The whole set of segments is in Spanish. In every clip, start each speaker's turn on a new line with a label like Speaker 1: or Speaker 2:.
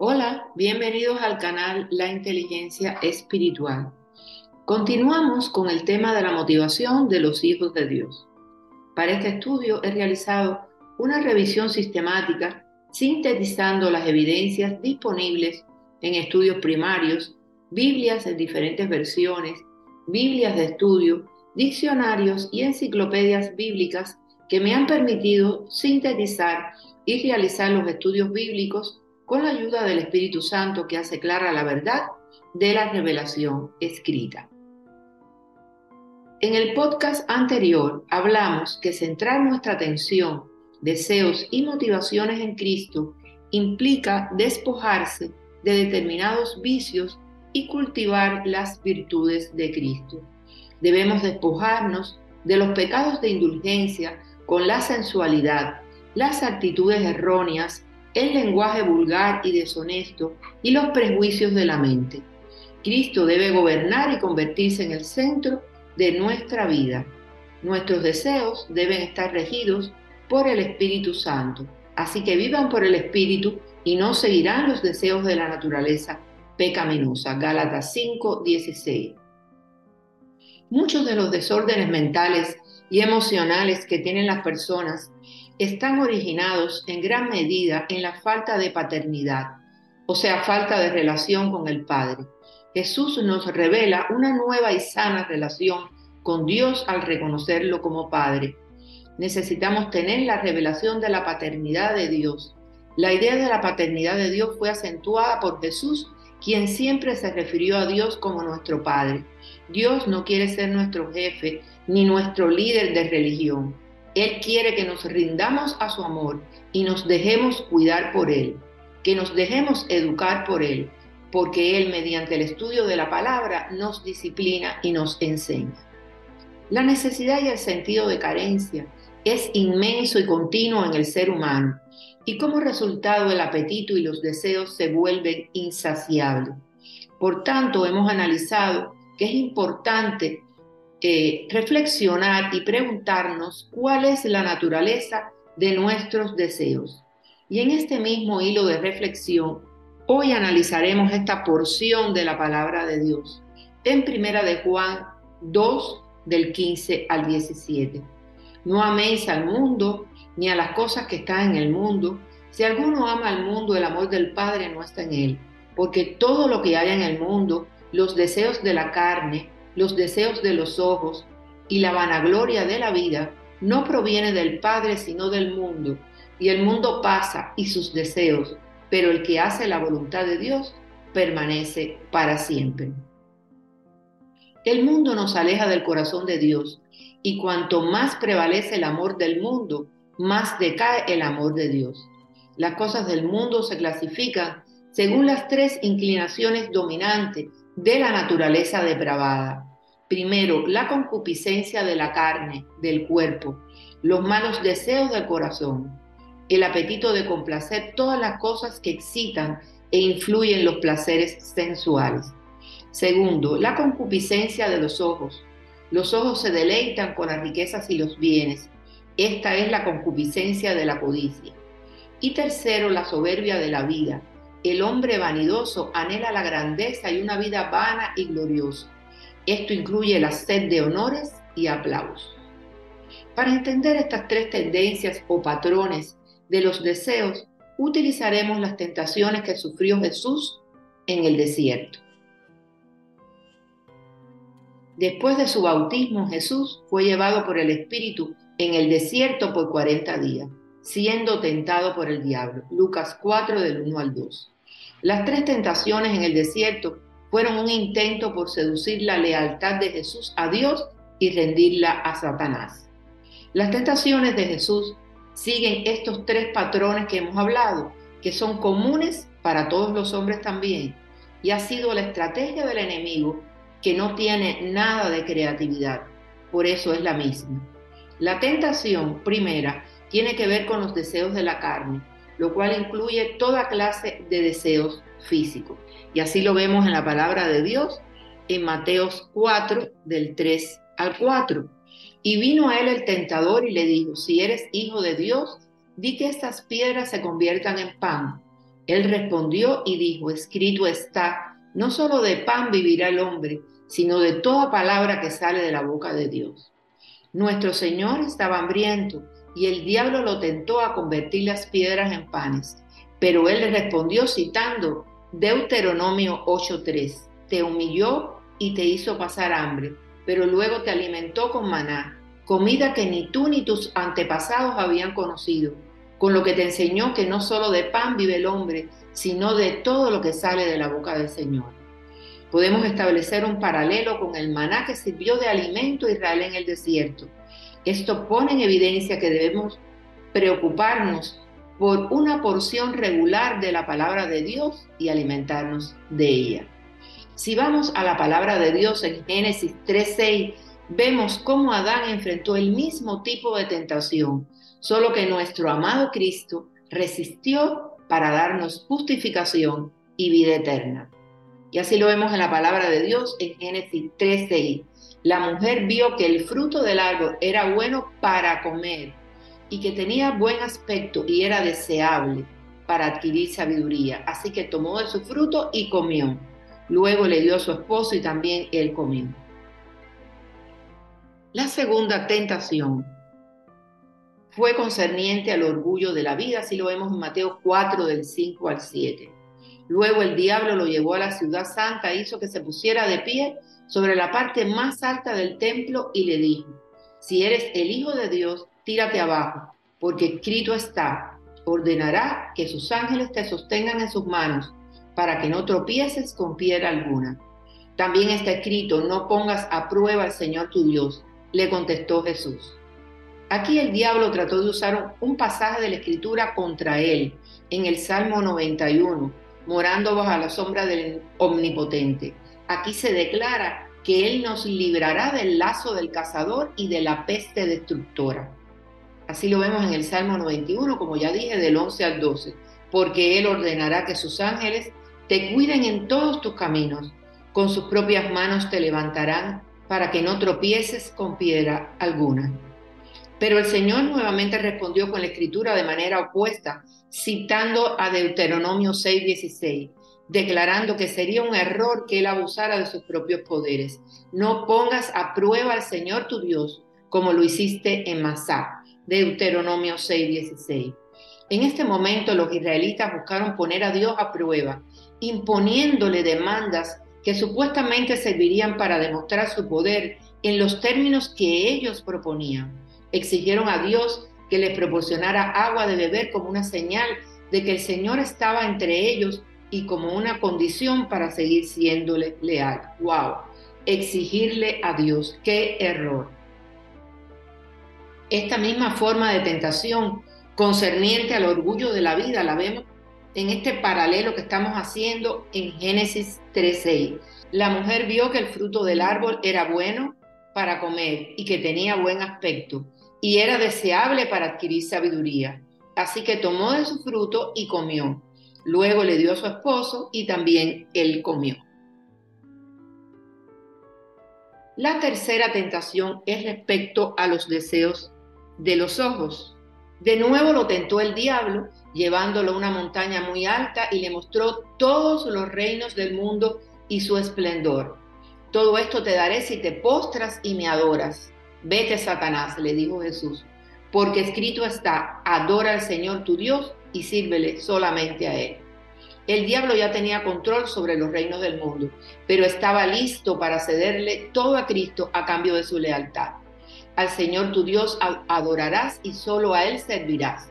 Speaker 1: Hola, bienvenidos al canal La Inteligencia Espiritual. Continuamos con el tema de la motivación de los hijos de Dios. Para este estudio he realizado una revisión sistemática sintetizando las evidencias disponibles en estudios primarios, Biblias en diferentes versiones, Biblias de estudio, diccionarios y enciclopedias bíblicas que me han permitido sintetizar y realizar los estudios bíblicos con la ayuda del Espíritu Santo que hace clara la verdad de la revelación escrita. En el podcast anterior hablamos que centrar nuestra atención, deseos y motivaciones en Cristo implica despojarse de determinados vicios y cultivar las virtudes de Cristo. Debemos despojarnos de los pecados de indulgencia con la sensualidad, las actitudes erróneas el lenguaje vulgar y deshonesto y los prejuicios de la mente. Cristo debe gobernar y convertirse en el centro de nuestra vida. Nuestros deseos deben estar regidos por el Espíritu Santo. Así que vivan por el Espíritu y no seguirán los deseos de la naturaleza pecaminosa. Gálatas 5, 16. Muchos de los desórdenes mentales y emocionales que tienen las personas están originados en gran medida en la falta de paternidad, o sea, falta de relación con el Padre. Jesús nos revela una nueva y sana relación con Dios al reconocerlo como Padre. Necesitamos tener la revelación de la paternidad de Dios. La idea de la paternidad de Dios fue acentuada por Jesús, quien siempre se refirió a Dios como nuestro Padre. Dios no quiere ser nuestro jefe ni nuestro líder de religión. Él quiere que nos rindamos a su amor y nos dejemos cuidar por Él, que nos dejemos educar por Él, porque Él mediante el estudio de la palabra nos disciplina y nos enseña. La necesidad y el sentido de carencia es inmenso y continuo en el ser humano y como resultado el apetito y los deseos se vuelven insaciables. Por tanto, hemos analizado que es importante eh, reflexionar y preguntarnos cuál es la naturaleza de nuestros deseos. Y en este mismo hilo de reflexión, hoy analizaremos esta porción de la palabra de Dios en Primera de Juan 2 del 15 al 17. No améis al mundo ni a las cosas que están en el mundo. Si alguno ama al mundo, el amor del Padre no está en él, porque todo lo que hay en el mundo, los deseos de la carne, los deseos de los ojos y la vanagloria de la vida no proviene del Padre sino del mundo, y el mundo pasa y sus deseos, pero el que hace la voluntad de Dios permanece para siempre. El mundo nos aleja del corazón de Dios, y cuanto más prevalece el amor del mundo, más decae el amor de Dios. Las cosas del mundo se clasifican según las tres inclinaciones dominantes de la naturaleza depravada. Primero, la concupiscencia de la carne, del cuerpo, los malos deseos del corazón, el apetito de complacer todas las cosas que excitan e influyen los placeres sensuales. Segundo, la concupiscencia de los ojos. Los ojos se deleitan con las riquezas y los bienes. Esta es la concupiscencia de la codicia. Y tercero, la soberbia de la vida. El hombre vanidoso anhela la grandeza y una vida vana y gloriosa. Esto incluye la sed de honores y aplausos. Para entender estas tres tendencias o patrones de los deseos, utilizaremos las tentaciones que sufrió Jesús en el desierto. Después de su bautismo, Jesús fue llevado por el Espíritu en el desierto por 40 días, siendo tentado por el diablo. Lucas 4 del 1 al 2. Las tres tentaciones en el desierto fueron un intento por seducir la lealtad de Jesús a Dios y rendirla a Satanás. Las tentaciones de Jesús siguen estos tres patrones que hemos hablado, que son comunes para todos los hombres también, y ha sido la estrategia del enemigo que no tiene nada de creatividad, por eso es la misma. La tentación primera tiene que ver con los deseos de la carne, lo cual incluye toda clase de deseos físicos. Y así lo vemos en la palabra de Dios en Mateos 4, del 3 al 4. Y vino a él el tentador y le dijo, si eres hijo de Dios, di que estas piedras se conviertan en pan. Él respondió y dijo, escrito está, no solo de pan vivirá el hombre, sino de toda palabra que sale de la boca de Dios. Nuestro Señor estaba hambriento y el diablo lo tentó a convertir las piedras en panes. Pero él le respondió citando Deuteronomio 8:3, te humilló y te hizo pasar hambre, pero luego te alimentó con maná, comida que ni tú ni tus antepasados habían conocido, con lo que te enseñó que no solo de pan vive el hombre, sino de todo lo que sale de la boca del Señor. Podemos establecer un paralelo con el maná que sirvió de alimento a Israel en el desierto. Esto pone en evidencia que debemos preocuparnos por una porción regular de la palabra de Dios y alimentarnos de ella. Si vamos a la palabra de Dios en Génesis 3:6, vemos cómo Adán enfrentó el mismo tipo de tentación, solo que nuestro amado Cristo resistió para darnos justificación y vida eterna. Y así lo vemos en la palabra de Dios en Génesis 3:6. La mujer vio que el fruto del árbol era bueno para comer y que tenía buen aspecto y era deseable para adquirir sabiduría. Así que tomó de su fruto y comió. Luego le dio a su esposo y también él comió. La segunda tentación fue concerniente al orgullo de la vida, así lo vemos en Mateo 4 del 5 al 7. Luego el diablo lo llevó a la ciudad santa, hizo que se pusiera de pie sobre la parte más alta del templo y le dijo, si eres el Hijo de Dios, tírate abajo, porque escrito está, ordenará que sus ángeles te sostengan en sus manos, para que no tropieces con piedra alguna. También está escrito, no pongas a prueba al Señor tu Dios, le contestó Jesús. Aquí el diablo trató de usar un pasaje de la escritura contra él, en el Salmo 91, morando bajo la sombra del Omnipotente. Aquí se declara que Él nos librará del lazo del cazador y de la peste destructora. Así lo vemos en el Salmo 91, como ya dije, del 11 al 12, porque Él ordenará que sus ángeles te cuiden en todos tus caminos, con sus propias manos te levantarán para que no tropieces con piedra alguna. Pero el Señor nuevamente respondió con la escritura de manera opuesta, citando a Deuteronomio 6:16, declarando que sería un error que él abusara de sus propios poderes. No pongas a prueba al Señor tu Dios como lo hiciste en Masá Deuteronomio 6:16. En este momento los israelitas buscaron poner a Dios a prueba, imponiéndole demandas que supuestamente servirían para demostrar su poder en los términos que ellos proponían. Exigieron a Dios que les proporcionara agua de beber como una señal de que el Señor estaba entre ellos y como una condición para seguir siéndole leal. ¡Wow! Exigirle a Dios, qué error esta misma forma de tentación concerniente al orgullo de la vida la vemos en este paralelo que estamos haciendo en Génesis 3.6. La mujer vio que el fruto del árbol era bueno para comer y que tenía buen aspecto y era deseable para adquirir sabiduría. Así que tomó de su fruto y comió. Luego le dio a su esposo y también él comió. La tercera tentación es respecto a los deseos de los ojos. De nuevo lo tentó el diablo, llevándolo a una montaña muy alta y le mostró todos los reinos del mundo y su esplendor. Todo esto te daré si te postras y me adoras. Vete, Satanás, le dijo Jesús, porque escrito está, adora al Señor tu Dios y sírvele solamente a Él. El diablo ya tenía control sobre los reinos del mundo, pero estaba listo para cederle todo a Cristo a cambio de su lealtad. Al Señor tu Dios adorarás y solo a Él servirás.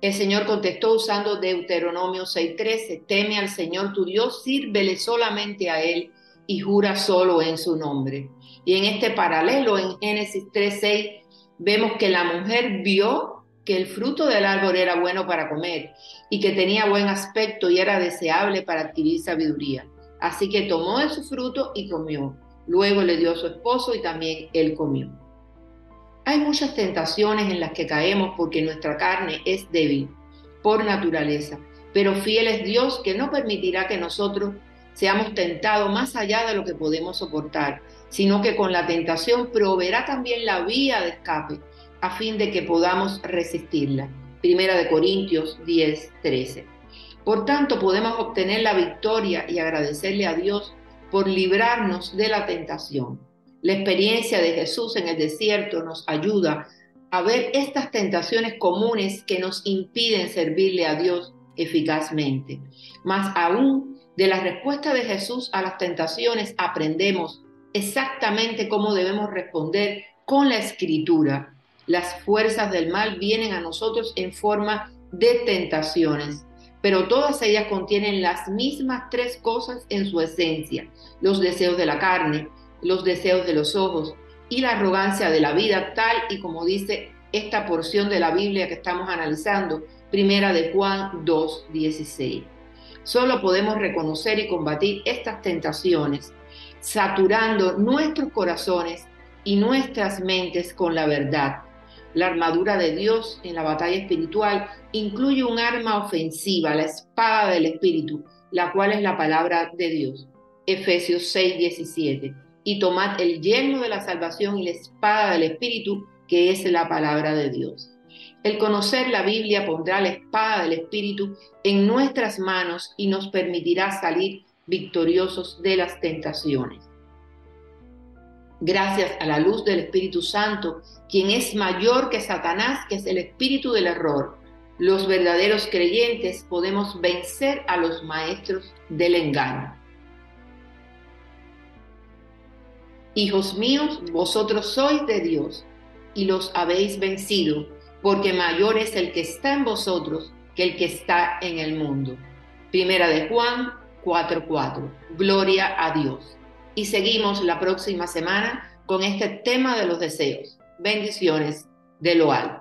Speaker 1: El Señor contestó usando Deuteronomio 6:13, teme al Señor tu Dios, sírvele solamente a Él y jura solo en su nombre. Y en este paralelo, en Génesis 3:6, vemos que la mujer vio que el fruto del árbol era bueno para comer y que tenía buen aspecto y era deseable para adquirir sabiduría. Así que tomó de su fruto y comió. Luego le dio a su esposo y también él comió. Hay muchas tentaciones en las que caemos porque nuestra carne es débil por naturaleza, pero fiel es Dios que no permitirá que nosotros seamos tentados más allá de lo que podemos soportar, sino que con la tentación proveerá también la vía de escape a fin de que podamos resistirla. Primera de Corintios 10, 13. Por tanto, podemos obtener la victoria y agradecerle a Dios por librarnos de la tentación. La experiencia de Jesús en el desierto nos ayuda a ver estas tentaciones comunes que nos impiden servirle a Dios eficazmente. Más aún, de la respuesta de Jesús a las tentaciones aprendemos exactamente cómo debemos responder con la escritura. Las fuerzas del mal vienen a nosotros en forma de tentaciones, pero todas ellas contienen las mismas tres cosas en su esencia, los deseos de la carne, los deseos de los ojos y la arrogancia de la vida, tal y como dice esta porción de la Biblia que estamos analizando, primera de Juan 2.16. Solo podemos reconocer y combatir estas tentaciones saturando nuestros corazones y nuestras mentes con la verdad. La armadura de Dios en la batalla espiritual incluye un arma ofensiva, la espada del Espíritu, la cual es la palabra de Dios. Efesios 6, 17. Y tomad el yerno de la salvación y la espada del Espíritu, que es la palabra de Dios. El conocer la Biblia pondrá la espada del Espíritu en nuestras manos y nos permitirá salir victoriosos de las tentaciones. Gracias a la luz del Espíritu Santo, quien es mayor que Satanás, que es el espíritu del error, los verdaderos creyentes podemos vencer a los maestros del engaño. Hijos míos, vosotros sois de Dios y los habéis vencido, porque mayor es el que está en vosotros que el que está en el mundo. Primera de Juan 4.4. Gloria a Dios. Y seguimos la próxima semana con este tema de los deseos. Bendiciones de lo alto.